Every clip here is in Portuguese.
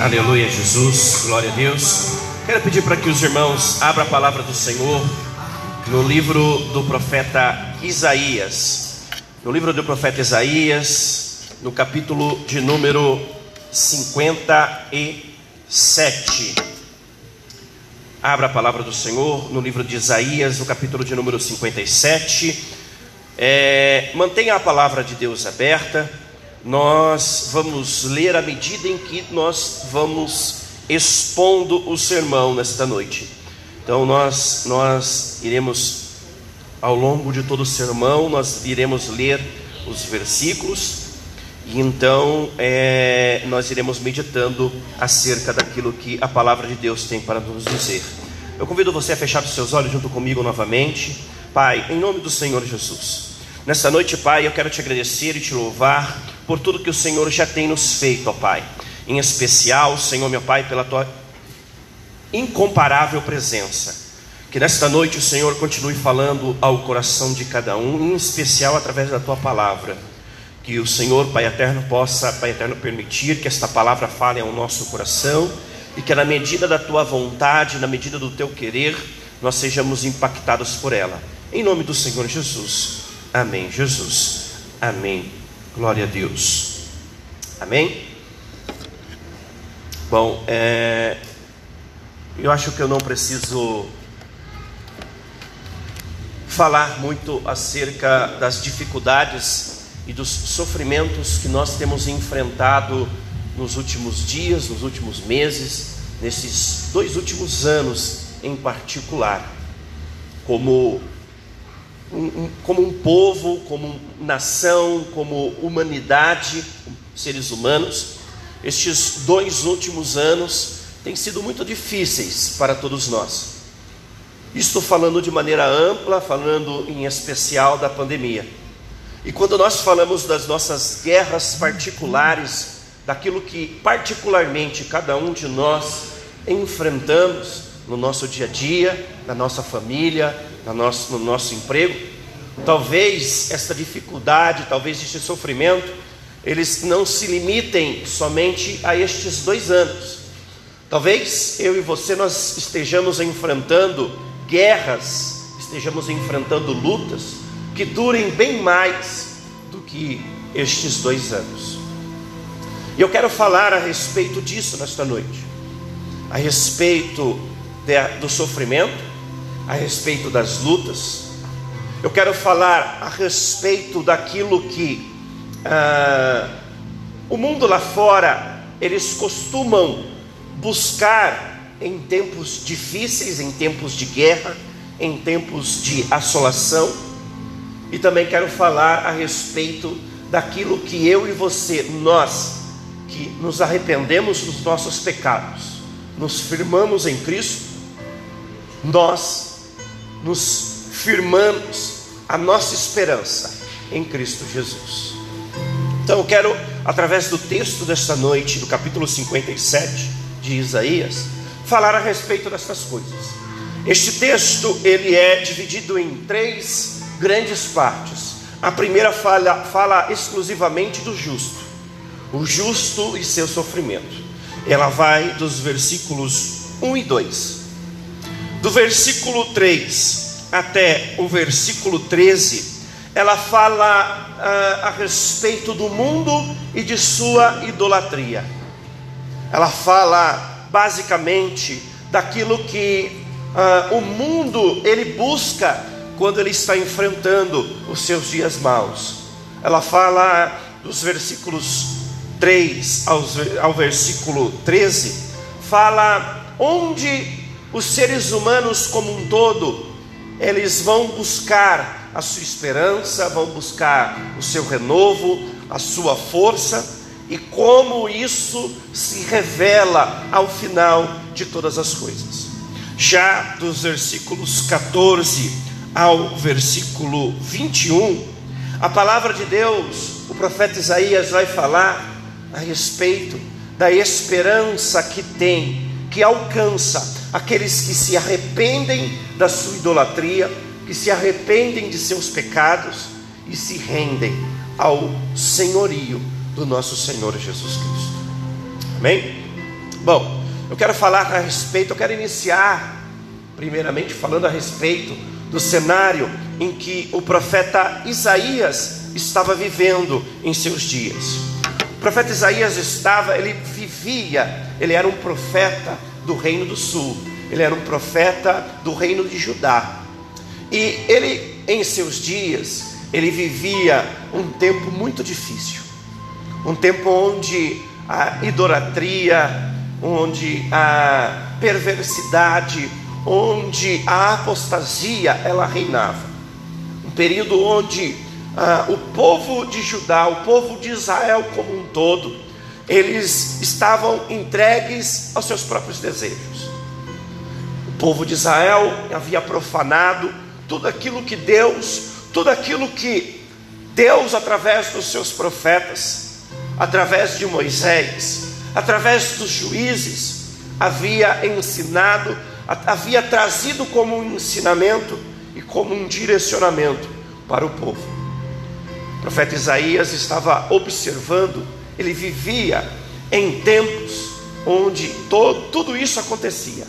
Aleluia, Jesus, glória a Deus. Quero pedir para que os irmãos abram a palavra do Senhor no livro do profeta Isaías. No livro do profeta Isaías, no capítulo de número 57. Abra a palavra do Senhor no livro de Isaías, no capítulo de número 57. É, mantenha a palavra de Deus aberta nós vamos ler à medida em que nós vamos expondo o sermão nesta noite. Então nós nós iremos ao longo de todo o sermão nós iremos ler os versículos e então é, nós iremos meditando acerca daquilo que a palavra de Deus tem para nos dizer. Eu convido você a fechar os seus olhos junto comigo novamente. Pai, em nome do Senhor Jesus. Nesta noite, Pai, eu quero te agradecer e te louvar por tudo que o Senhor já tem nos feito, ó Pai. Em especial, Senhor, meu Pai, pela tua incomparável presença. Que nesta noite o Senhor continue falando ao coração de cada um, em especial através da tua palavra. Que o Senhor, Pai eterno, possa, Pai eterno, permitir que esta palavra fale ao nosso coração e que na medida da tua vontade, na medida do teu querer, nós sejamos impactados por ela. Em nome do Senhor Jesus. Amém, Jesus. Amém. Glória a Deus. Amém? Bom, é, eu acho que eu não preciso falar muito acerca das dificuldades e dos sofrimentos que nós temos enfrentado nos últimos dias, nos últimos meses, nesses dois últimos anos em particular, como um, como um povo, como nação, como humanidade, seres humanos, estes dois últimos anos têm sido muito difíceis para todos nós. Estou falando de maneira ampla, falando em especial da pandemia. E quando nós falamos das nossas guerras particulares, daquilo que particularmente cada um de nós enfrentamos no nosso dia a dia, na nossa família, no nosso, no nosso emprego. Talvez esta dificuldade, talvez este sofrimento, eles não se limitem somente a estes dois anos. Talvez eu e você nós estejamos enfrentando guerras, estejamos enfrentando lutas que durem bem mais do que estes dois anos. E eu quero falar a respeito disso nesta noite, a respeito de, do sofrimento, a respeito das lutas, eu quero falar a respeito daquilo que ah, o mundo lá fora eles costumam buscar em tempos difíceis, em tempos de guerra, em tempos de assolação, e também quero falar a respeito daquilo que eu e você, nós, que nos arrependemos dos nossos pecados, nos firmamos em Cristo, nós nos firmamos a nossa esperança em Cristo Jesus. Então eu quero, através do texto desta noite, do capítulo 57 de Isaías, falar a respeito dessas coisas. Este texto ele é dividido em três grandes partes. A primeira fala, fala exclusivamente do justo, o justo e seu sofrimento. Ela vai dos versículos 1 e 2 do versículo 3 até o versículo 13, ela fala uh, a respeito do mundo e de sua idolatria. Ela fala basicamente daquilo que uh, o mundo ele busca quando ele está enfrentando os seus dias maus. Ela fala dos versículos 3 ao, ao versículo 13, fala onde os seres humanos como um todo, eles vão buscar a sua esperança, vão buscar o seu renovo, a sua força, e como isso se revela ao final de todas as coisas. Já dos versículos 14 ao versículo 21, a palavra de Deus, o profeta Isaías vai falar a respeito da esperança que tem, que alcança aqueles que se arrependem da sua idolatria, que se arrependem de seus pecados e se rendem ao senhorio do nosso Senhor Jesus Cristo. Amém? Bom, eu quero falar a respeito, eu quero iniciar, primeiramente, falando a respeito do cenário em que o profeta Isaías estava vivendo em seus dias. O profeta Isaías estava, ele vivia, ele era um profeta do reino do sul, ele era um profeta do reino de Judá. E ele, em seus dias, ele vivia um tempo muito difícil, um tempo onde a idolatria, onde a perversidade, onde a apostasia ela reinava. Um período onde ah, o povo de Judá, o povo de Israel como um todo, eles estavam entregues aos seus próprios desejos. O povo de Israel havia profanado tudo aquilo que Deus, tudo aquilo que Deus, através dos seus profetas, através de Moisés, através dos juízes, havia ensinado, havia trazido como um ensinamento e como um direcionamento para o povo. O profeta Isaías estava observando, ele vivia em tempos onde todo, tudo isso acontecia.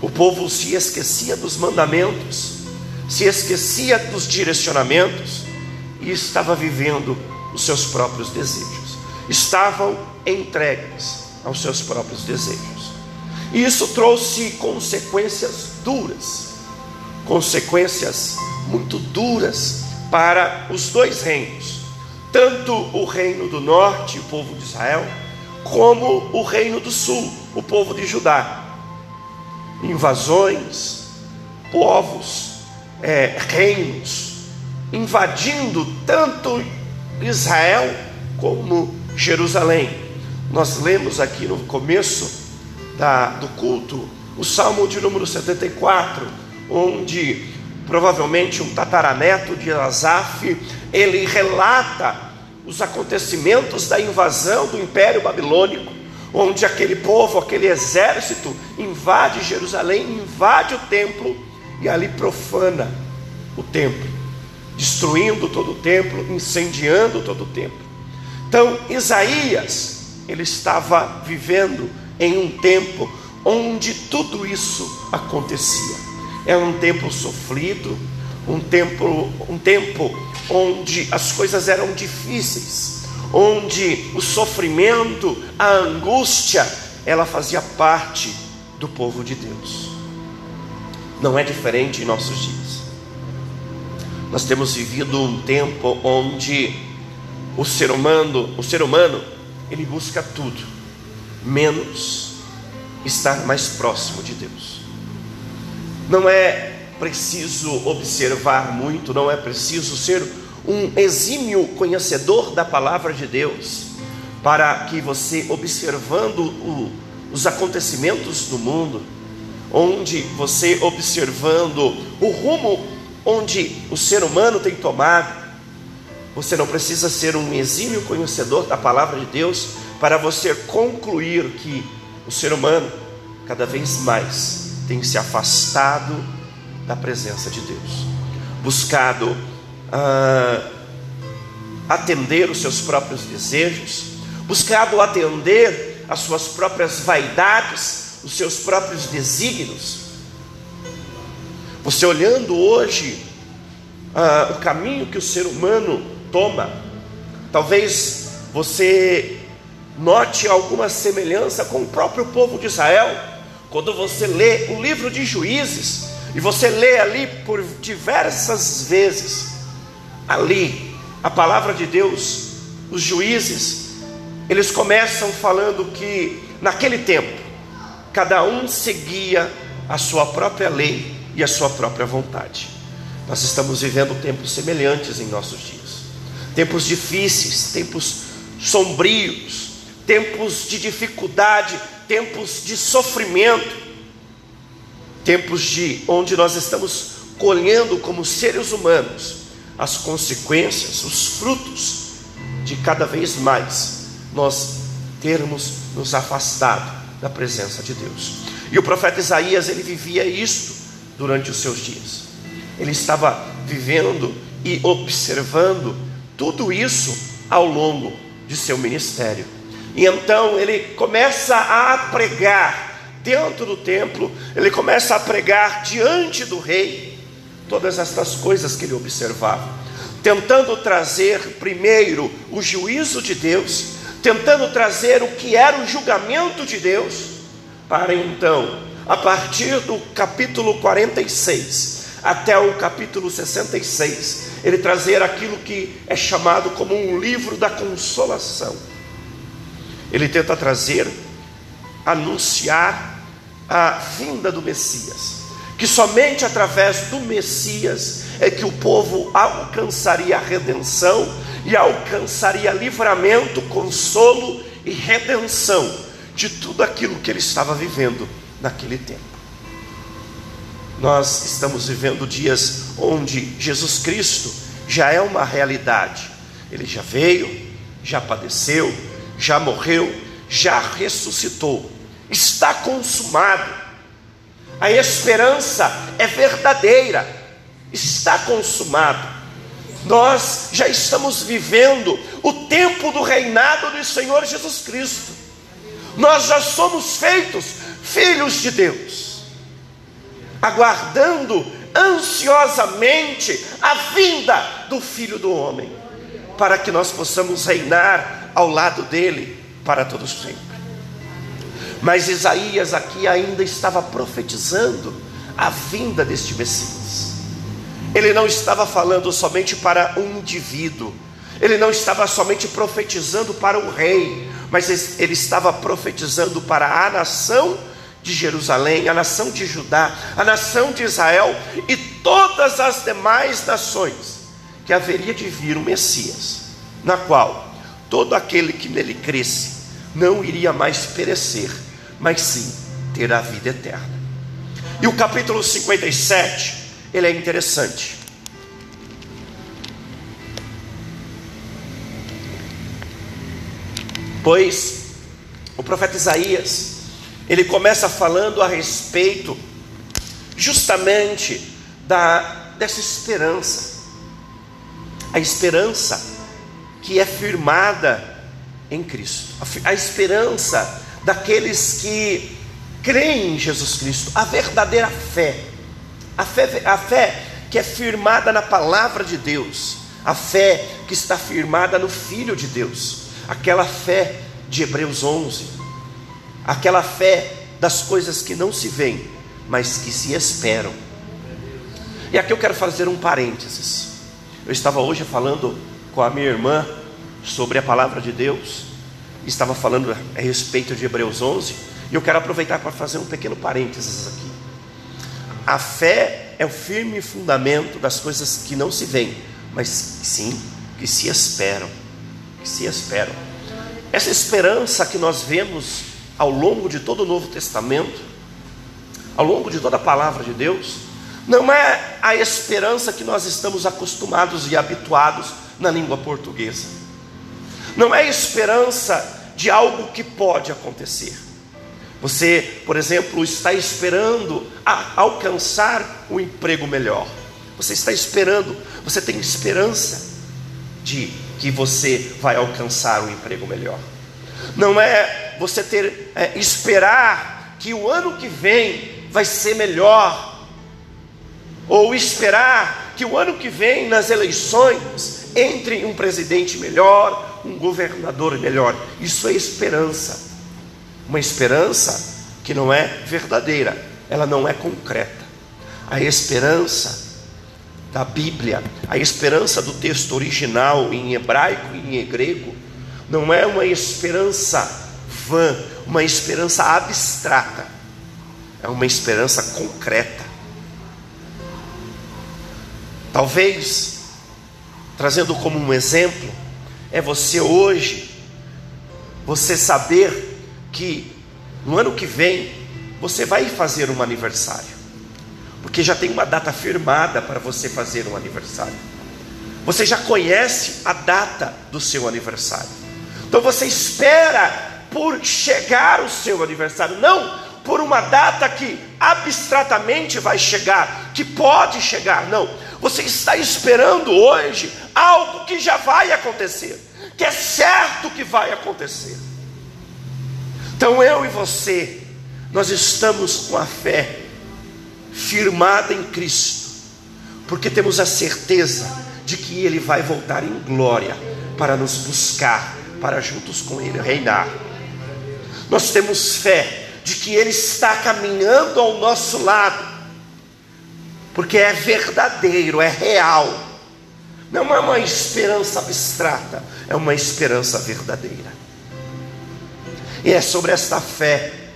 O povo se esquecia dos mandamentos, se esquecia dos direcionamentos e estava vivendo os seus próprios desejos. Estavam entregues aos seus próprios desejos. E isso trouxe consequências duras, consequências muito duras para os dois reinos, tanto o reino do norte, o povo de Israel, como o reino do sul, o povo de Judá. Invasões, povos, é, reinos, invadindo tanto Israel como Jerusalém. Nós lemos aqui no começo da, do culto o Salmo de número 74, onde provavelmente um tataraneto de Asaf, ele relata os acontecimentos da invasão do Império Babilônico, onde aquele povo, aquele exército invade Jerusalém, invade o templo e ali profana o templo, destruindo todo o templo, incendiando todo o templo. Então, Isaías ele estava vivendo em um tempo onde tudo isso acontecia. Era um tempo sofrido, um tempo, um tempo onde as coisas eram difíceis, onde o sofrimento, a angústia, ela fazia parte do povo de Deus. Não é diferente em nossos dias. Nós temos vivido um tempo onde o ser humano, o ser humano ele busca tudo, menos estar mais próximo de Deus. Não é preciso observar muito, não é preciso ser um exímio conhecedor da palavra de Deus, para que você, observando o, os acontecimentos do mundo, onde você observando o rumo onde o ser humano tem tomado, você não precisa ser um exímio conhecedor da palavra de Deus para você concluir que o ser humano, cada vez mais, tem se afastado da presença de Deus, buscado ah, atender os seus próprios desejos, buscado atender as suas próprias vaidades, os seus próprios desígnios. Você olhando hoje ah, o caminho que o ser humano toma. Talvez você note alguma semelhança com o próprio povo de Israel, quando você lê o livro de Juízes, e você lê ali por diversas vezes, ali, a palavra de Deus, os juízes, eles começam falando que naquele tempo, cada um seguia a sua própria lei e a sua própria vontade. Nós estamos vivendo tempos semelhantes em nossos dias tempos difíceis, tempos sombrios, tempos de dificuldade, tempos de sofrimento, tempos de onde nós estamos colhendo como seres humanos as consequências, os frutos de cada vez mais nós termos nos afastado da presença de Deus. E o profeta Isaías, ele vivia isto durante os seus dias. Ele estava vivendo e observando tudo isso ao longo de seu ministério. E então ele começa a pregar dentro do templo, ele começa a pregar diante do rei todas estas coisas que ele observava, tentando trazer primeiro o juízo de Deus, tentando trazer o que era o julgamento de Deus, para então, a partir do capítulo 46 até o capítulo 66, ele trazer aquilo que é chamado como um livro da consolação. Ele tenta trazer, anunciar a vinda do Messias, que somente através do Messias é que o povo alcançaria a redenção e alcançaria livramento, consolo e redenção de tudo aquilo que ele estava vivendo naquele tempo. Nós estamos vivendo dias onde Jesus Cristo já é uma realidade. Ele já veio, já padeceu, já morreu, já ressuscitou. Está consumado. A esperança é verdadeira. Está consumado. Nós já estamos vivendo o tempo do reinado do Senhor Jesus Cristo. Nós já somos feitos filhos de Deus, aguardando ansiosamente a vinda do Filho do Homem, para que nós possamos reinar ao lado dele para todos sempre. Mas Isaías aqui ainda estava profetizando a vinda deste Messias. Ele não estava falando somente para um indivíduo, ele não estava somente profetizando para o rei, mas ele estava profetizando para a nação de Jerusalém, a nação de Judá, a nação de Israel e todas as demais nações, que haveria de vir o Messias, na qual todo aquele que nele cresce não iria mais perecer, mas sim ter a vida eterna. E o capítulo 57, ele é interessante. Pois o profeta Isaías, ele começa falando a respeito justamente da dessa esperança. A esperança que é firmada em Cristo. A, esperança daqueles que creem em Jesus Cristo, a verdadeira fé. A fé, a fé que é firmada na palavra de Deus, a fé que está firmada no Filho de Deus, aquela fé de Hebreus 11, aquela fé das coisas que não se veem, mas que se esperam. E aqui eu quero fazer um parênteses. Eu estava hoje falando com a minha irmã sobre a palavra de Deus, estava falando a respeito de Hebreus 11, e eu quero aproveitar para fazer um pequeno parênteses aqui. A fé é o firme fundamento das coisas que não se veem, mas sim que se esperam, que se esperam. Essa esperança que nós vemos ao longo de todo o Novo Testamento, ao longo de toda a palavra de Deus, não é a esperança que nós estamos acostumados e habituados na língua portuguesa. Não é esperança de algo que pode acontecer. Você, por exemplo, está esperando alcançar um emprego melhor. Você está esperando, você tem esperança de que você vai alcançar um emprego melhor. Não é você ter é, esperar que o ano que vem vai ser melhor, ou esperar que o ano que vem nas eleições entre um presidente melhor, um governador melhor. Isso é esperança. Uma esperança que não é verdadeira, ela não é concreta. A esperança da Bíblia, a esperança do texto original em hebraico e em grego, não é uma esperança vã, uma esperança abstrata, é uma esperança concreta. Talvez, trazendo como um exemplo, é você hoje, você saber que no ano que vem você vai fazer um aniversário porque já tem uma data firmada para você fazer um aniversário. Você já conhece a data do seu aniversário. Então você espera por chegar o seu aniversário, não por uma data que abstratamente vai chegar, que pode chegar, não. Você está esperando hoje algo que já vai acontecer, que é certo que vai acontecer. Então eu e você, nós estamos com a fé firmada em Cristo, porque temos a certeza de que Ele vai voltar em glória para nos buscar, para juntos com Ele reinar. Nós temos fé de que Ele está caminhando ao nosso lado, porque é verdadeiro, é real, não é uma esperança abstrata, é uma esperança verdadeira. E é sobre esta fé,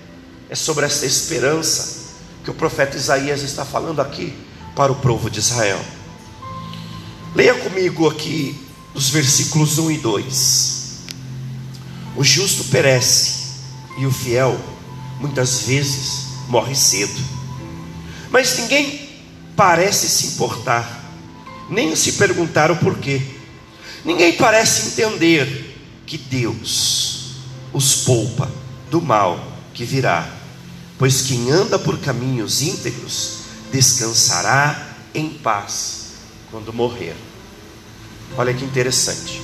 é sobre esta esperança que o profeta Isaías está falando aqui para o povo de Israel. Leia comigo aqui os versículos 1 e 2. O justo perece e o fiel muitas vezes morre cedo. Mas ninguém parece se importar, nem se perguntar o porquê. Ninguém parece entender que Deus os poupa do mal que virá, pois quem anda por caminhos íntegros descansará em paz quando morrer. Olha que interessante.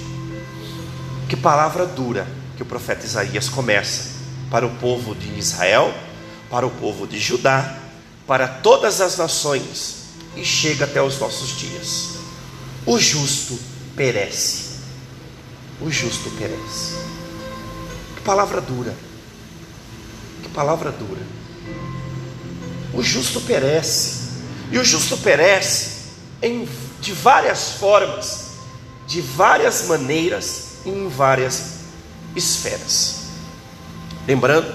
Que palavra dura que o profeta Isaías começa para o povo de Israel, para o povo de Judá, para todas as nações e chega até os nossos dias. O justo perece. O justo perece. Que palavra dura. Que palavra dura. O justo perece. E o justo perece em, de várias formas, de várias maneiras em várias esferas. Lembrando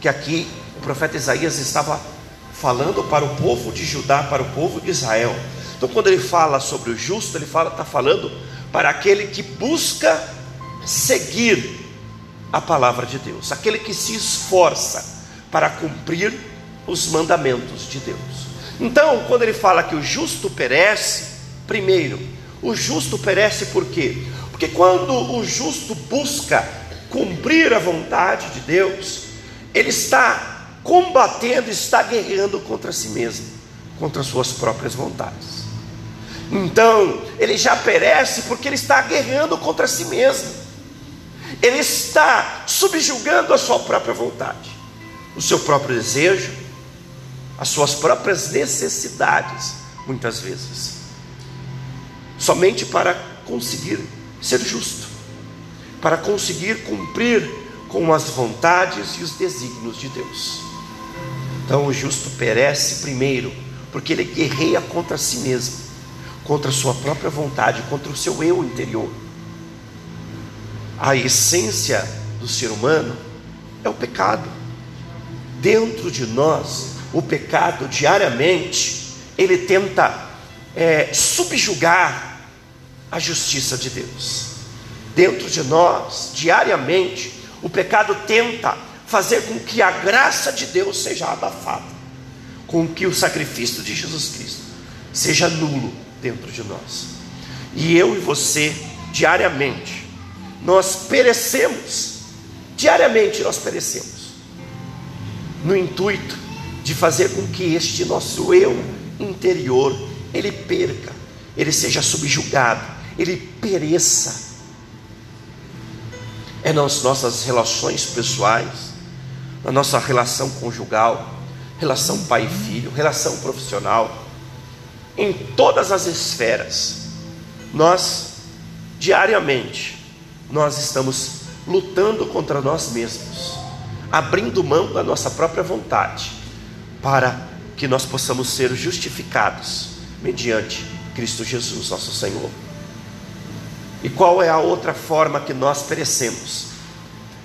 que aqui o profeta Isaías estava falando para o povo de Judá, para o povo de Israel. Então, quando ele fala sobre o justo, ele fala, está falando para aquele que busca seguir a palavra de Deus, aquele que se esforça para cumprir os mandamentos de Deus. Então, quando ele fala que o justo perece, primeiro, o justo perece por quê? Porque quando o justo busca cumprir a vontade de Deus, ele está combatendo, está guerreando contra si mesmo, contra suas próprias vontades. Então, ele já perece porque ele está guerreando contra si mesmo. Ele está subjugando a sua própria vontade, o seu próprio desejo, as suas próprias necessidades, muitas vezes, somente para conseguir ser justo, para conseguir cumprir com as vontades e os desígnios de Deus. Então o justo perece primeiro, porque ele guerreia contra si mesmo, contra a sua própria vontade, contra o seu eu interior. A essência do ser humano é o pecado. Dentro de nós o pecado diariamente, ele tenta é, subjugar a justiça de Deus. Dentro de nós, diariamente, o pecado tenta fazer com que a graça de Deus seja abafada, com que o sacrifício de Jesus Cristo seja nulo dentro de nós. E eu e você, diariamente, nós perecemos, diariamente nós perecemos, no intuito de fazer com que este nosso eu interior ele perca, ele seja subjugado, ele pereça. É nas nossas relações pessoais, na nossa relação conjugal, relação pai e filho, relação profissional, em todas as esferas, nós diariamente nós estamos lutando contra nós mesmos, abrindo mão da nossa própria vontade para que nós possamos ser justificados mediante Cristo Jesus, nosso Senhor. E qual é a outra forma que nós perecemos?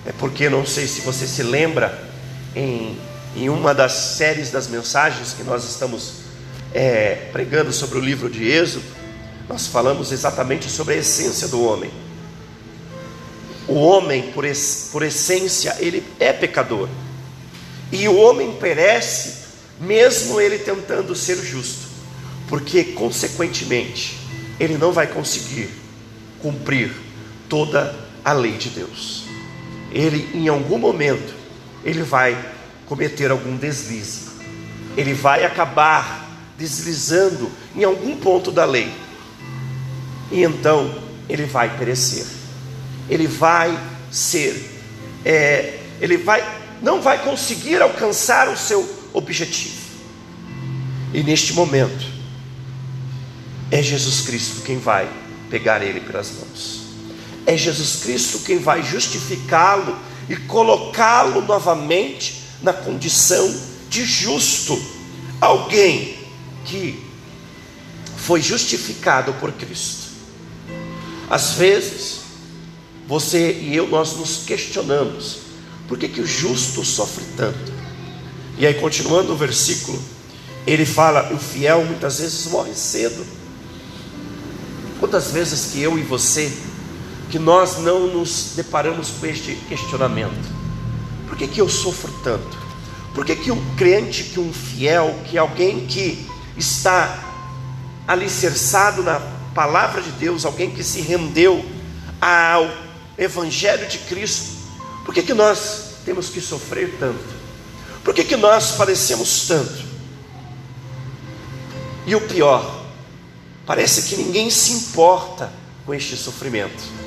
É porque não sei se você se lembra, em, em uma das séries das mensagens que nós estamos é, pregando sobre o livro de Êxodo, nós falamos exatamente sobre a essência do homem. O homem, por, es, por essência, ele é pecador. E o homem perece mesmo ele tentando ser justo, porque consequentemente ele não vai conseguir cumprir toda a lei de Deus. Ele em algum momento ele vai cometer algum deslize. Ele vai acabar deslizando em algum ponto da lei. E então ele vai perecer. Ele vai ser, é, ele vai não vai conseguir alcançar o seu objetivo. E neste momento, é Jesus Cristo quem vai pegar ele pelas mãos. É Jesus Cristo quem vai justificá-lo e colocá-lo novamente na condição de justo. Alguém que foi justificado por Cristo. Às vezes, você e eu, nós nos questionamos: por que, que o justo sofre tanto? E aí, continuando o versículo, ele fala: o fiel muitas vezes morre cedo. Quantas vezes que eu e você, que nós não nos deparamos com este questionamento? Por que, que eu sofro tanto? Por que, que um crente, que um fiel, que alguém que está alicerçado na palavra de Deus, alguém que se rendeu ao Evangelho de Cristo, por que, que nós temos que sofrer tanto? Por que, que nós padecemos tanto? E o pior, parece que ninguém se importa com este sofrimento.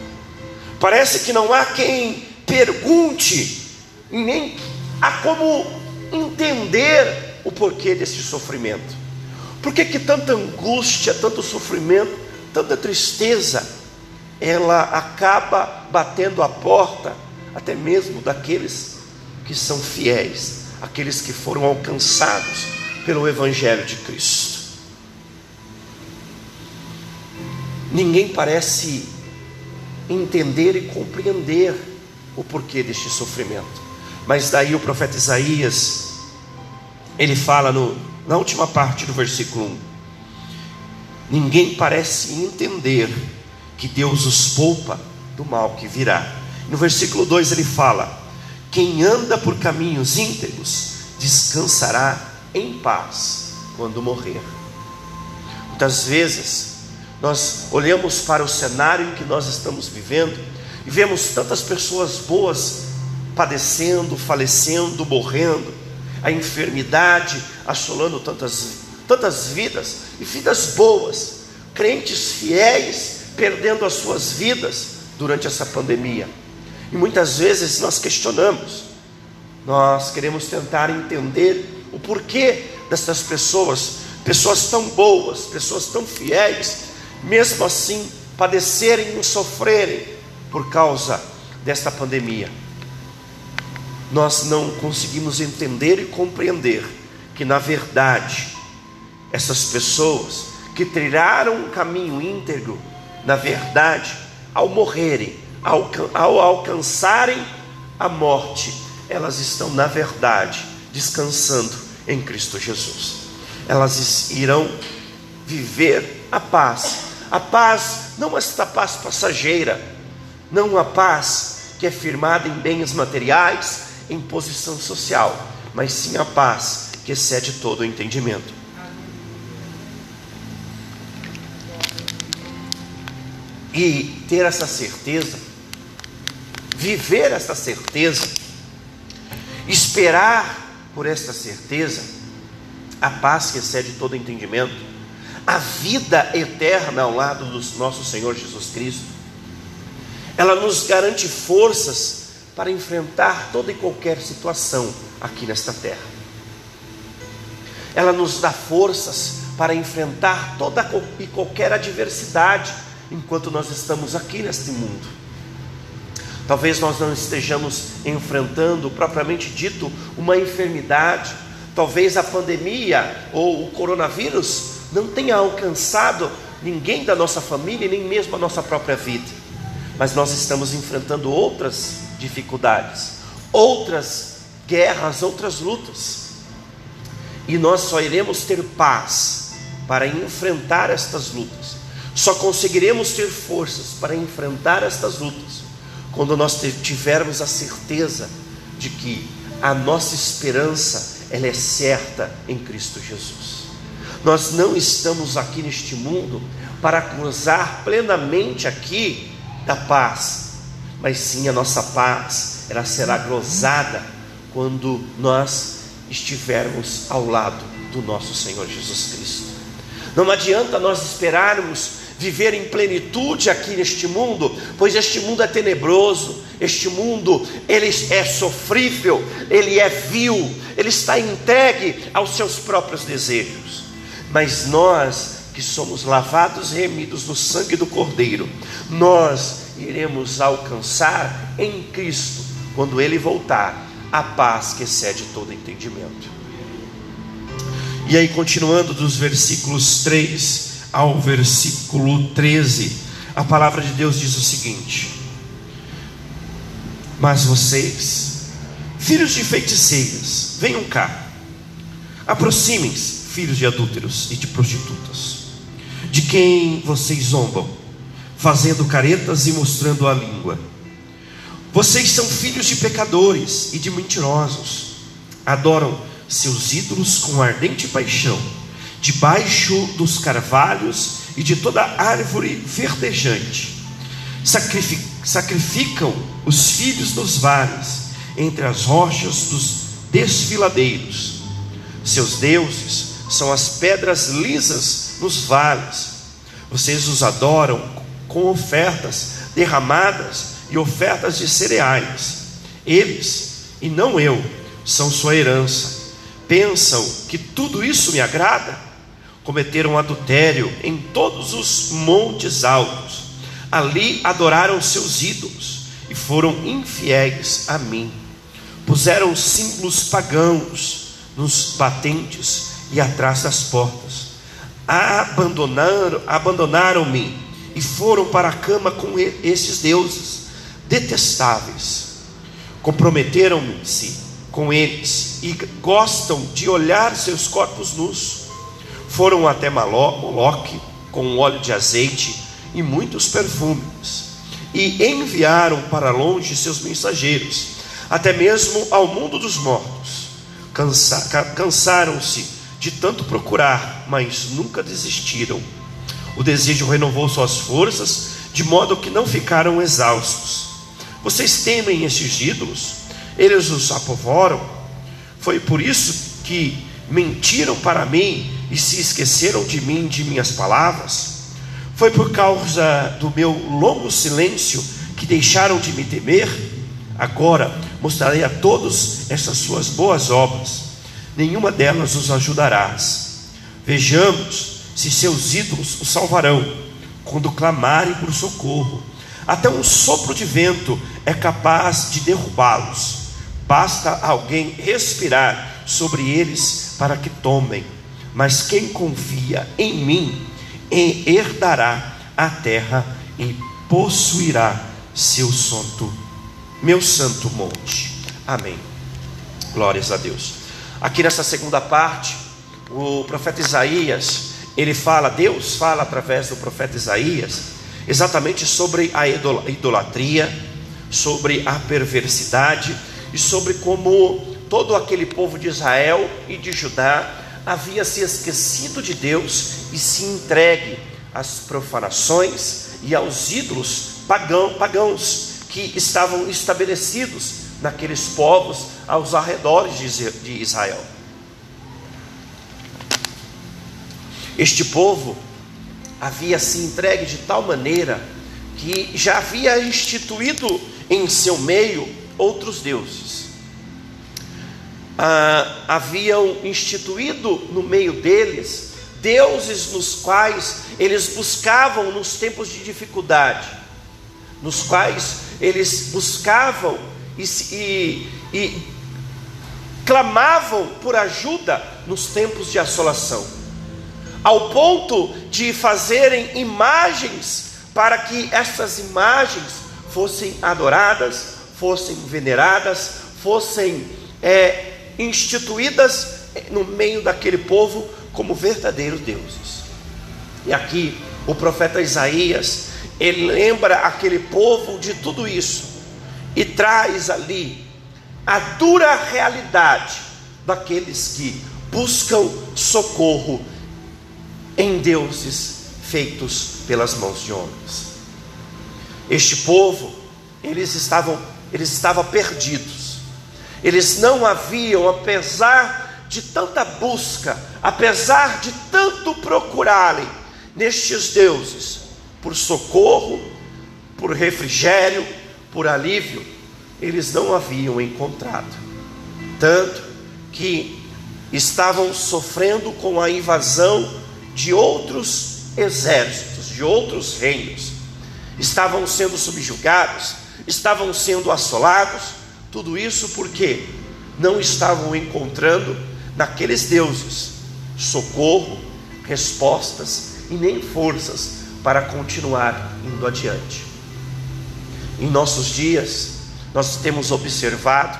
Parece que não há quem pergunte, nem há como entender o porquê desse sofrimento. Por que, que tanta angústia, tanto sofrimento, tanta tristeza, ela acaba batendo a porta até mesmo daqueles que são fiéis, aqueles que foram alcançados pelo Evangelho de Cristo? Ninguém parece entender e compreender o porquê deste sofrimento. Mas daí o profeta Isaías, ele fala no, na última parte do versículo 1: Ninguém parece entender que Deus os poupa do mal que virá. No versículo 2 ele fala: Quem anda por caminhos íntegros descansará em paz quando morrer. Muitas vezes nós olhamos para o cenário em que nós estamos vivendo e vemos tantas pessoas boas padecendo, falecendo, morrendo, a enfermidade assolando tantas, tantas vidas e vidas boas, crentes fiéis perdendo as suas vidas durante essa pandemia. E muitas vezes nós questionamos, nós queremos tentar entender o porquê dessas pessoas, pessoas tão boas, pessoas tão fiéis, mesmo assim padecerem e sofrerem por causa desta pandemia. Nós não conseguimos entender e compreender que, na verdade, essas pessoas que trilharam um caminho íntegro, na verdade, ao morrerem, ao, ao alcançarem a morte, elas estão, na verdade, descansando em Cristo Jesus. Elas irão viver a paz a paz, não esta paz passageira, não a paz que é firmada em bens materiais, em posição social, mas sim a paz que excede todo o entendimento. E ter essa certeza, viver essa certeza, esperar por esta certeza, a paz que excede todo entendimento, a vida eterna ao lado do nosso Senhor Jesus Cristo. Ela nos garante forças para enfrentar toda e qualquer situação aqui nesta terra. Ela nos dá forças para enfrentar toda e qualquer adversidade enquanto nós estamos aqui neste mundo. Talvez nós não estejamos enfrentando, propriamente dito, uma enfermidade, talvez a pandemia ou o coronavírus não tenha alcançado ninguém da nossa família, nem mesmo a nossa própria vida. Mas nós estamos enfrentando outras dificuldades, outras guerras, outras lutas. E nós só iremos ter paz para enfrentar estas lutas. Só conseguiremos ter forças para enfrentar estas lutas quando nós tivermos a certeza de que a nossa esperança ela é certa em Cristo Jesus. Nós não estamos aqui neste mundo para gozar plenamente aqui da paz, mas sim a nossa paz, ela será gozada quando nós estivermos ao lado do nosso Senhor Jesus Cristo. Não adianta nós esperarmos viver em plenitude aqui neste mundo, pois este mundo é tenebroso, este mundo ele é sofrível, ele é vil, ele está entregue aos seus próprios desejos. Mas nós que somos lavados e remidos no sangue do Cordeiro, nós iremos alcançar em Cristo, quando Ele voltar, a paz que excede todo entendimento. E aí, continuando dos versículos 3 ao versículo 13, a palavra de Deus diz o seguinte: Mas vocês, filhos de feiticeiras, venham cá, aproximem-se, filhos de adúlteros e de prostitutas de quem vocês zombam, fazendo caretas e mostrando a língua. Vocês são filhos de pecadores e de mentirosos, adoram seus ídolos com ardente paixão, debaixo dos carvalhos e de toda árvore verdejante. Sacrificam os filhos dos vales, entre as rochas dos desfiladeiros. Seus deuses são as pedras lisas nos vales. Vocês os adoram com ofertas derramadas e ofertas de cereais. Eles, e não eu, são sua herança. Pensam que tudo isso me agrada? Cometeram adultério em todos os montes altos. Ali adoraram seus ídolos e foram infiéis a mim. Puseram símbolos pagãos nos batentes e atrás das portas abandonaram, abandonaram-me e foram para a cama com esses deuses detestáveis. Comprometeram-se com eles e gostam de olhar seus corpos nus. Foram até Moloque com óleo de azeite e muitos perfumes e enviaram para longe seus mensageiros, até mesmo ao mundo dos mortos. Cansa, cansaram-se de tanto procurar, mas nunca desistiram. O desejo renovou suas forças, de modo que não ficaram exaustos. Vocês temem estes ídolos? Eles os apavoram? Foi por isso que mentiram para mim e se esqueceram de mim, de minhas palavras? Foi por causa do meu longo silêncio que deixaram de me temer? Agora mostrarei a todos essas suas boas obras nenhuma delas os ajudarás. Vejamos se seus ídolos os salvarão quando clamarem por socorro. Até um sopro de vento é capaz de derrubá-los. Basta alguém respirar sobre eles para que tomem. Mas quem confia em mim herdará a terra e possuirá seu santo, meu santo monte. Amém. Glórias a Deus. Aqui nessa segunda parte, o profeta Isaías, ele fala, Deus fala através do profeta Isaías, exatamente sobre a idolatria, sobre a perversidade e sobre como todo aquele povo de Israel e de Judá havia se esquecido de Deus e se entregue às profanações e aos ídolos pagão, pagãos que estavam estabelecidos naqueles povos aos arredores de Israel. Este povo havia se entregue de tal maneira que já havia instituído em seu meio outros deuses. Ah, haviam instituído no meio deles deuses nos quais eles buscavam nos tempos de dificuldade, nos quais eles buscavam e, e, e clamavam por ajuda nos tempos de assolação, ao ponto de fazerem imagens para que essas imagens fossem adoradas, fossem veneradas, fossem é, instituídas no meio daquele povo como verdadeiros deuses. E aqui o profeta Isaías, ele lembra aquele povo de tudo isso e traz ali a dura realidade daqueles que buscam socorro em deuses feitos pelas mãos de homens. Este povo, eles estavam, eles estavam perdidos. Eles não haviam, apesar de tanta busca, apesar de tanto procurarem nestes deuses, por socorro, por refrigério, por alívio, eles não haviam encontrado. Tanto que estavam sofrendo com a invasão de outros exércitos, de outros reinos. Estavam sendo subjugados, estavam sendo assolados, tudo isso porque não estavam encontrando naqueles deuses socorro, respostas e nem forças para continuar indo adiante. Em nossos dias, nós temos observado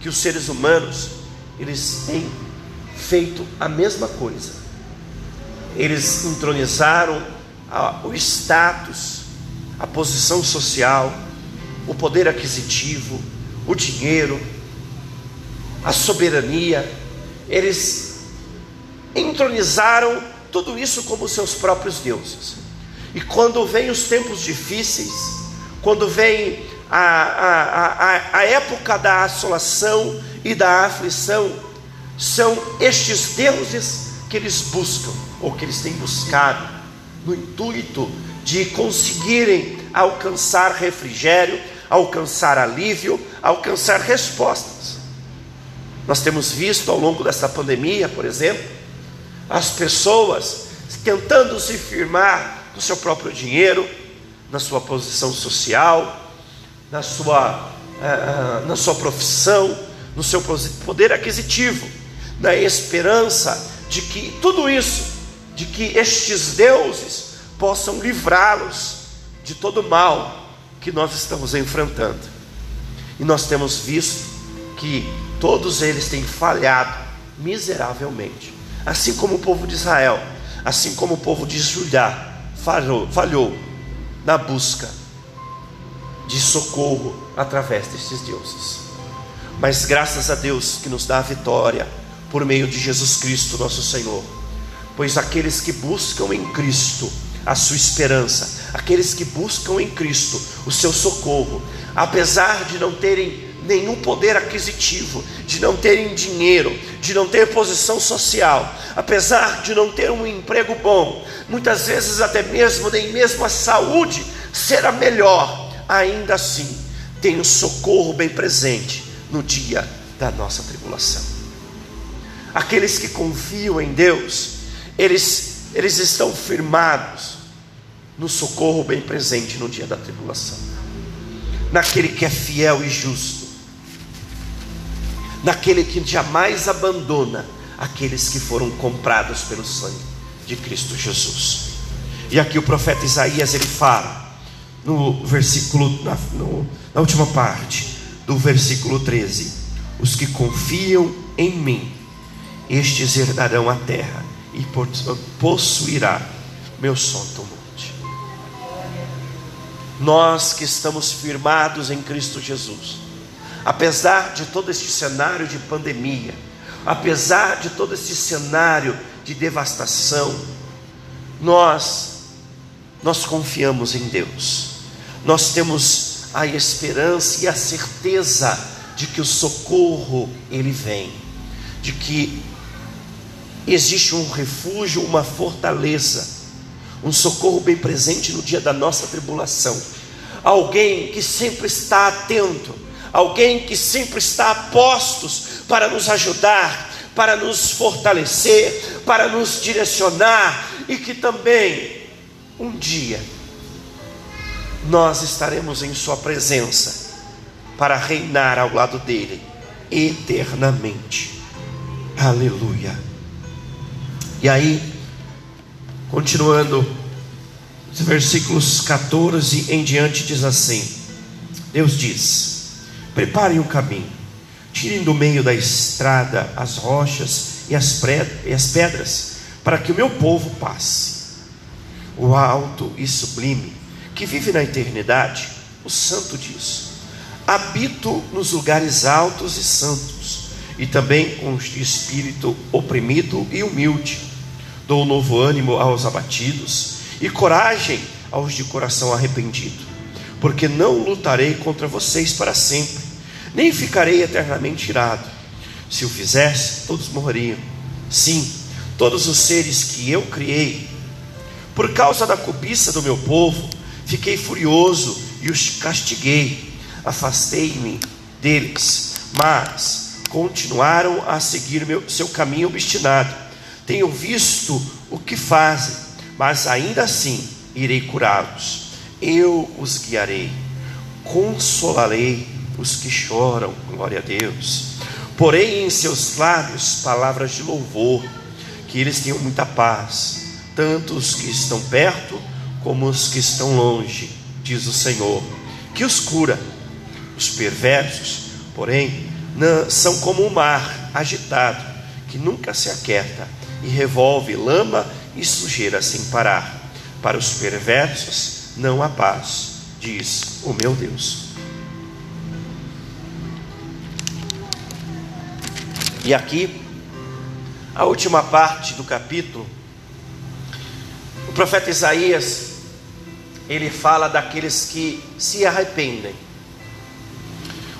que os seres humanos, eles têm feito a mesma coisa. Eles entronizaram o status, a posição social, o poder aquisitivo, o dinheiro, a soberania, eles entronizaram tudo isso como seus próprios deuses. E quando vem os tempos difíceis, quando vem a, a, a, a época da assolação e da aflição, são estes deuses que eles buscam, ou que eles têm buscado, no intuito de conseguirem alcançar refrigério, alcançar alívio, alcançar respostas. Nós temos visto ao longo dessa pandemia, por exemplo, as pessoas tentando se firmar no seu próprio dinheiro, na sua posição social, na sua, uh, na sua profissão, no seu poder aquisitivo, na esperança de que tudo isso, de que estes deuses possam livrá-los de todo o mal que nós estamos enfrentando. E nós temos visto que todos eles têm falhado miseravelmente, assim como o povo de Israel, assim como o povo de Judá falhou, falhou na busca de socorro através destes deuses. Mas graças a Deus que nos dá a vitória por meio de Jesus Cristo, nosso Senhor. Pois aqueles que buscam em Cristo a sua esperança, aqueles que buscam em Cristo o seu socorro, apesar de não terem nenhum poder aquisitivo, de não terem dinheiro, de não ter posição social, apesar de não ter um emprego bom, muitas vezes até mesmo nem mesmo a saúde será melhor. Ainda assim tem o socorro bem presente no dia da nossa tribulação. Aqueles que confiam em Deus, eles, eles estão firmados no socorro bem presente no dia da tribulação, naquele que é fiel e justo, naquele que jamais abandona aqueles que foram comprados pelo sangue de Cristo Jesus. E aqui o profeta Isaías ele fala no versículo, na, no, na última parte do versículo 13: Os que confiam em mim, estes herdarão a terra e possuirá meu santo monte. Nós que estamos firmados em Cristo Jesus, apesar de todo este cenário de pandemia, apesar de todo este cenário de devastação, nós nós confiamos em Deus nós temos a esperança e a certeza de que o socorro ele vem, de que existe um refúgio, uma fortaleza, um socorro bem presente no dia da nossa tribulação. Alguém que sempre está atento, alguém que sempre está a postos para nos ajudar, para nos fortalecer, para nos direcionar e que também um dia nós estaremos em Sua presença para reinar ao lado dele eternamente. Aleluia. E aí, continuando, os versículos 14 em diante diz assim: Deus diz: Preparem o caminho, tirem do meio da estrada as rochas e as, e as pedras, para que o meu povo passe. O alto e sublime que vive na eternidade, o santo diz: habito nos lugares altos e santos, e também com o espírito oprimido e humilde. Dou novo ânimo aos abatidos e coragem aos de coração arrependido, porque não lutarei contra vocês para sempre, nem ficarei eternamente irado. Se o fizesse, todos morreriam. Sim, todos os seres que eu criei Por causa da cobiça do meu povo, fiquei furioso e os castiguei. Afastei-me deles, mas continuaram a seguir meu, seu caminho obstinado. Tenho visto o que fazem, mas ainda assim irei curá-los. Eu os guiarei, consolarei os que choram, glória a Deus. Porém, em seus lábios palavras de louvor, que eles tenham muita paz, tanto os que estão perto como os que estão longe, diz o Senhor, que os cura. Os perversos, porém, são como o mar agitado, que nunca se aquieta e revolve lama e sujeira sem parar. Para os perversos não há paz, diz o meu Deus. E aqui, a última parte do capítulo, o profeta Isaías, ele fala daqueles que se arrependem,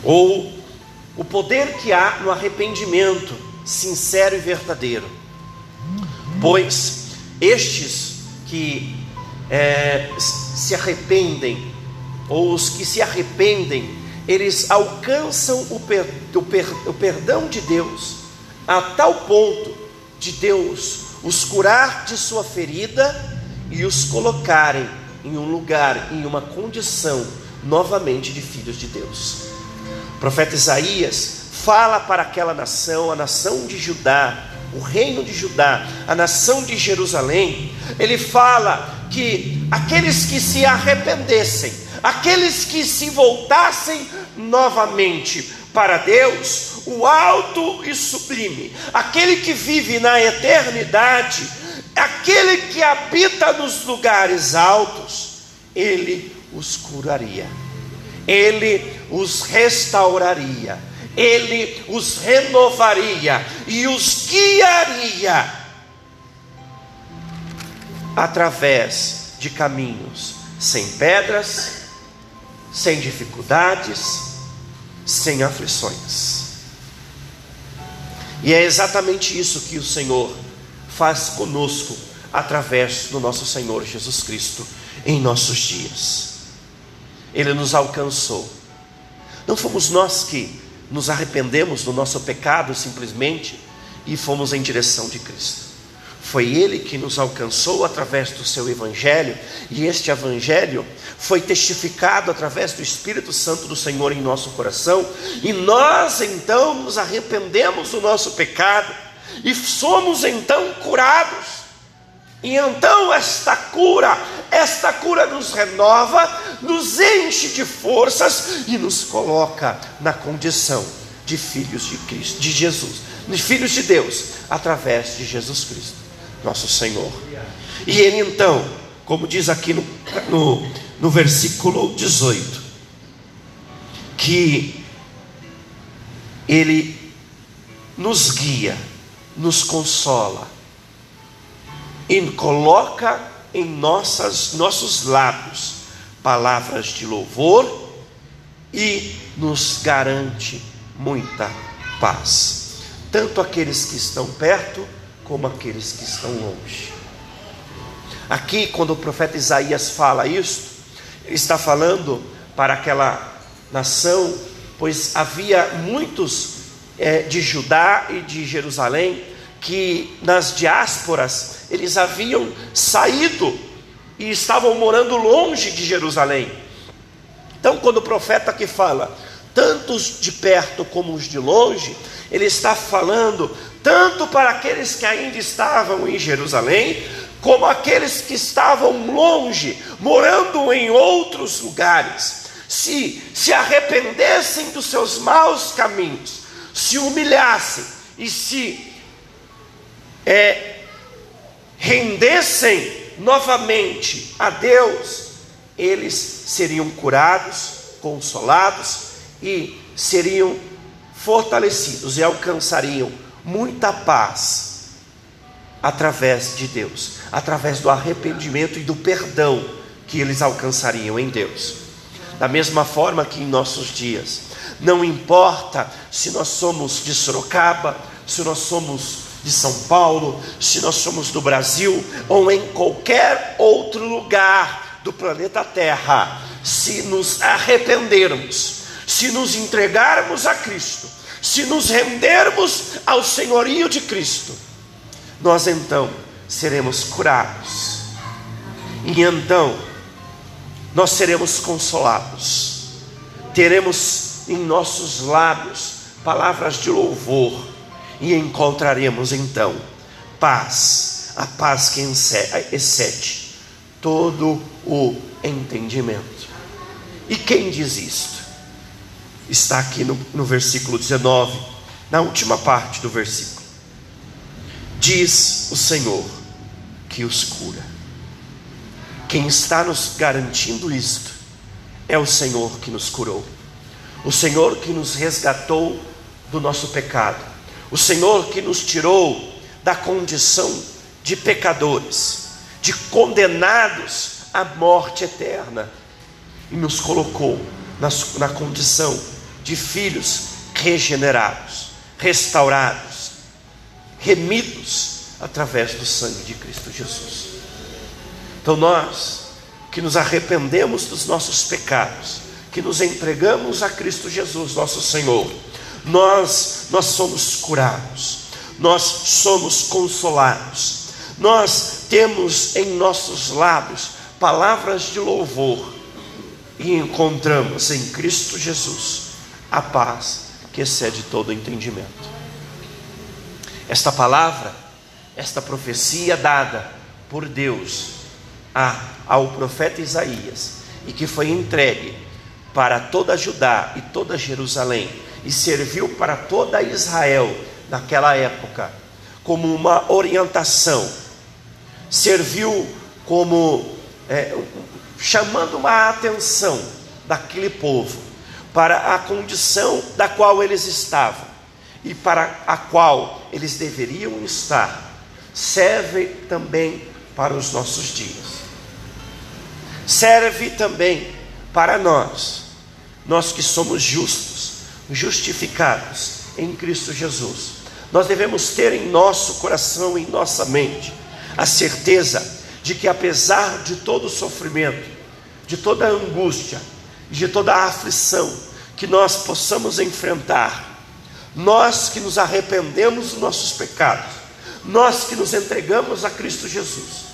ou o poder que há no arrependimento sincero e verdadeiro, pois estes que é, se arrependem, ou os que se arrependem, eles alcançam o, per, o, per, o perdão de Deus, a tal ponto de Deus os curar de sua ferida e os colocarem em um lugar, em uma condição novamente de filhos de Deus. O profeta Isaías fala para aquela nação, a nação de Judá, o reino de Judá, a nação de Jerusalém, ele fala que aqueles que se arrependessem, aqueles que se voltassem novamente para Deus, o alto e sublime, aquele que vive na eternidade, aquele que habita nos lugares altos, ele os curaria, ele os restauraria, ele os renovaria e os guiaria através de caminhos sem pedras, sem dificuldades, sem aflições. E é exatamente isso que o Senhor faz conosco através do nosso Senhor Jesus Cristo em nossos dias. Ele nos alcançou. Não fomos nós que nos arrependemos do nosso pecado simplesmente e fomos em direção de Cristo. Foi Ele que nos alcançou através do seu Evangelho, e este Evangelho foi testificado através do Espírito Santo do Senhor em nosso coração, e nós então nos arrependemos do nosso pecado, e somos então curados. E então esta cura, esta cura nos renova, nos enche de forças e nos coloca na condição de filhos de Cristo, de Jesus, de filhos de Deus, através de Jesus Cristo nosso Senhor. E ele então, como diz aqui no, no, no versículo 18, que ele nos guia, nos consola e coloca em nossas, nossos lábios palavras de louvor e nos garante muita paz, tanto aqueles que estão perto como aqueles que estão longe. Aqui, quando o profeta Isaías fala isso, ele está falando para aquela nação, pois havia muitos é, de Judá e de Jerusalém que nas diásporas eles haviam saído e estavam morando longe de Jerusalém. Então, quando o profeta aqui fala, tantos de perto como os de longe, ele está falando tanto para aqueles que ainda estavam em Jerusalém, como aqueles que estavam longe, morando em outros lugares, se se arrependessem dos seus maus caminhos, se humilhassem e se é, rendessem novamente a Deus, eles seriam curados, consolados e seriam fortalecidos e alcançariam muita paz através de Deus, através do arrependimento e do perdão que eles alcançariam em Deus. Da mesma forma que em nossos dias, não importa se nós somos de Sorocaba, se nós somos de São Paulo, se nós somos do Brasil ou em qualquer outro lugar do planeta Terra, se nos arrependermos, se nos entregarmos a Cristo, se nos rendermos ao senhorio de Cristo, nós então seremos curados. E então nós seremos consolados. Teremos em nossos lábios palavras de louvor e encontraremos então paz, a paz que excede todo o entendimento. E quem diz isto? Está aqui no, no versículo 19, na última parte do versículo. Diz o Senhor que os cura. Quem está nos garantindo isto é o Senhor que nos curou, o Senhor que nos resgatou do nosso pecado, o Senhor que nos tirou da condição de pecadores, de condenados à morte eterna, e nos colocou na, na condição de filhos regenerados, restaurados, remidos através do sangue de Cristo Jesus. Então nós que nos arrependemos dos nossos pecados, que nos entregamos a Cristo Jesus, nosso Senhor, nós nós somos curados, nós somos consolados. Nós temos em nossos lábios palavras de louvor e encontramos em Cristo Jesus a paz que excede todo entendimento. Esta palavra, esta profecia dada por Deus a, ao profeta Isaías e que foi entregue para toda Judá e toda Jerusalém e serviu para toda Israel naquela época como uma orientação, serviu como é, chamando uma atenção daquele povo para a condição da qual eles estavam e para a qual eles deveriam estar, serve também para os nossos dias. Serve também para nós, nós que somos justos, justificados em Cristo Jesus. Nós devemos ter em nosso coração, em nossa mente, a certeza de que apesar de todo o sofrimento, de toda a angústia, de toda a aflição que nós possamos enfrentar, nós que nos arrependemos dos nossos pecados, nós que nos entregamos a Cristo Jesus,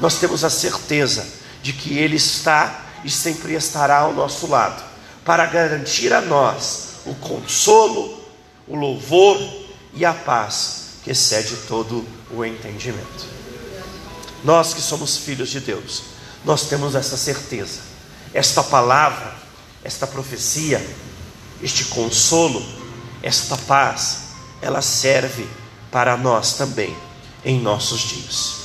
nós temos a certeza de que Ele está e sempre estará ao nosso lado, para garantir a nós o consolo, o louvor e a paz que excede todo o entendimento. Nós que somos filhos de Deus, nós temos essa certeza, esta palavra, esta profecia, este consolo, esta paz, ela serve para nós também em nossos dias.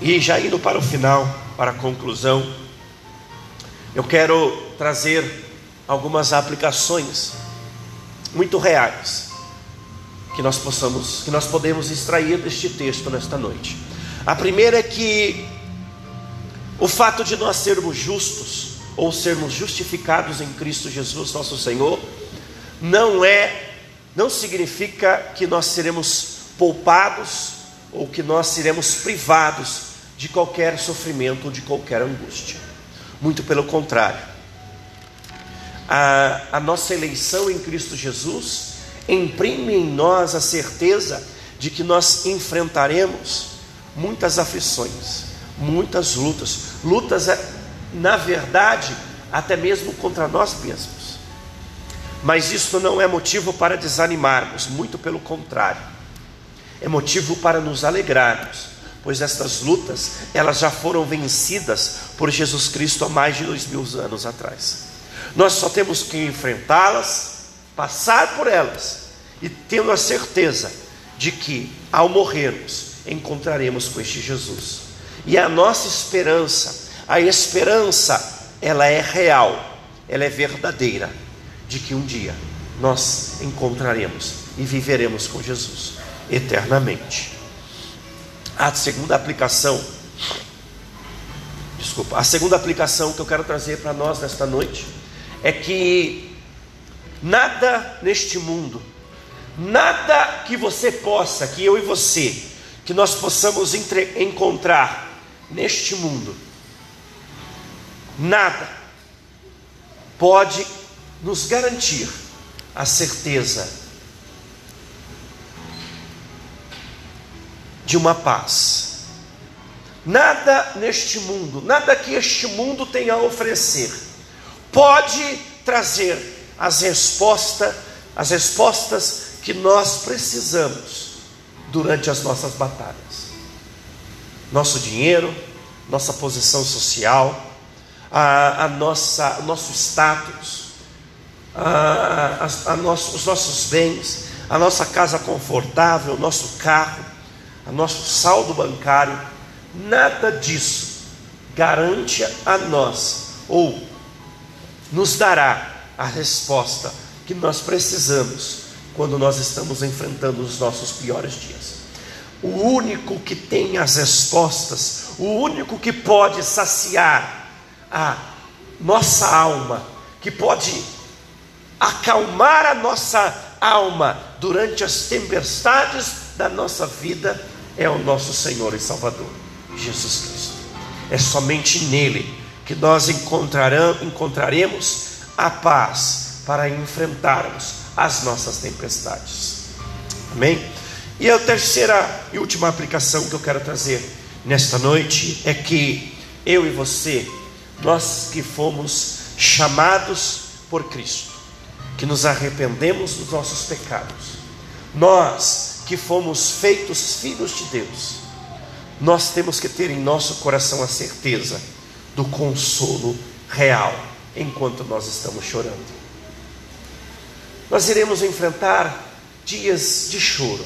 E já indo para o final, para a conclusão, eu quero trazer algumas aplicações muito reais que nós possamos, que nós podemos extrair deste texto nesta noite. A primeira é que o fato de nós sermos justos ou sermos justificados em Cristo Jesus, nosso Senhor, não é não significa que nós seremos poupados ou que nós seremos privados de qualquer sofrimento ou de qualquer angústia. Muito pelo contrário. A, a nossa eleição em Cristo Jesus imprime em nós a certeza de que nós enfrentaremos muitas aflições, muitas lutas, lutas, é, na verdade, até mesmo contra nós mesmos. Mas isso não é motivo para desanimarmos, muito pelo contrário, é motivo para nos alegrarmos, pois estas lutas elas já foram vencidas por Jesus Cristo há mais de dois mil anos atrás. Nós só temos que enfrentá-las passar por elas e tendo a certeza de que ao morrermos encontraremos com este Jesus. E a nossa esperança, a esperança, ela é real, ela é verdadeira, de que um dia nós encontraremos e viveremos com Jesus eternamente. A segunda aplicação, desculpa, a segunda aplicação que eu quero trazer para nós nesta noite é que nada neste mundo, nada que você possa, que eu e você, que nós possamos entre, encontrar neste mundo, nada pode nos garantir a certeza de uma paz. Nada neste mundo, nada que este mundo tenha a oferecer, pode trazer as respostas, as respostas que nós precisamos durante as nossas batalhas. Nosso dinheiro, nossa posição social, a, a nossa, nosso status, a, a, a nosso, os nossos bens, a nossa casa confortável, nosso carro, o nosso saldo bancário, nada disso garante a nós ou nos dará a resposta que nós precisamos quando nós estamos enfrentando os nossos piores dias. O único que tem as respostas, o único que pode saciar a nossa alma, que pode acalmar a nossa alma durante as tempestades da nossa vida, é o nosso Senhor e Salvador, Jesus Cristo. É somente nele que nós encontraremos a paz para enfrentarmos as nossas tempestades. Amém? E a terceira e última aplicação que eu quero trazer nesta noite é que eu e você, nós que fomos chamados por Cristo, que nos arrependemos dos nossos pecados, nós que fomos feitos filhos de Deus, nós temos que ter em nosso coração a certeza do consolo real enquanto nós estamos chorando. Nós iremos enfrentar dias de choro.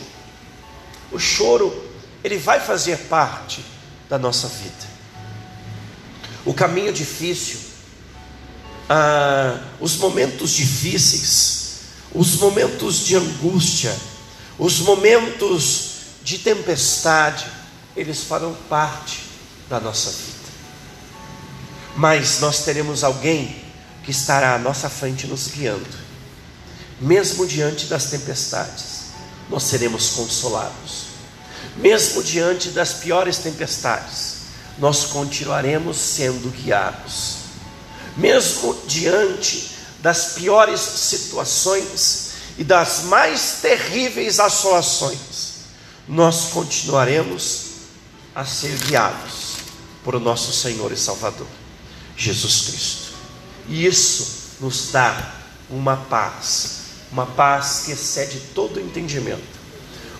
O choro, ele vai fazer parte da nossa vida. O caminho difícil, ah, os momentos difíceis, os momentos de angústia, os momentos de tempestade, eles farão parte da nossa vida mas nós teremos alguém que estará à nossa frente nos guiando, mesmo diante das tempestades, nós seremos consolados, mesmo diante das piores tempestades, nós continuaremos sendo guiados, mesmo diante das piores situações e das mais terríveis assolações, nós continuaremos a ser guiados por nosso Senhor e Salvador. Jesus Cristo. E isso nos dá uma paz, uma paz que excede todo entendimento,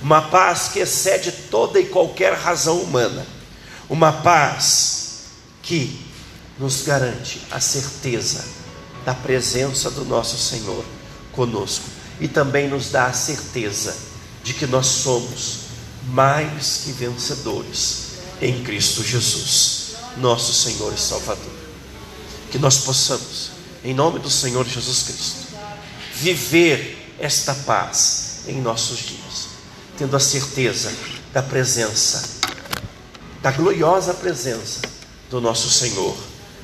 uma paz que excede toda e qualquer razão humana, uma paz que nos garante a certeza da presença do nosso Senhor conosco. E também nos dá a certeza de que nós somos mais que vencedores em Cristo Jesus, nosso Senhor e Salvador. Que nós possamos, em nome do Senhor Jesus Cristo, viver esta paz em nossos dias, tendo a certeza da presença, da gloriosa presença do nosso Senhor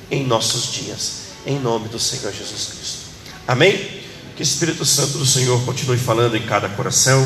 em nossos dias, em nome do Senhor Jesus Cristo. Amém? Que o Espírito Santo do Senhor continue falando em cada coração.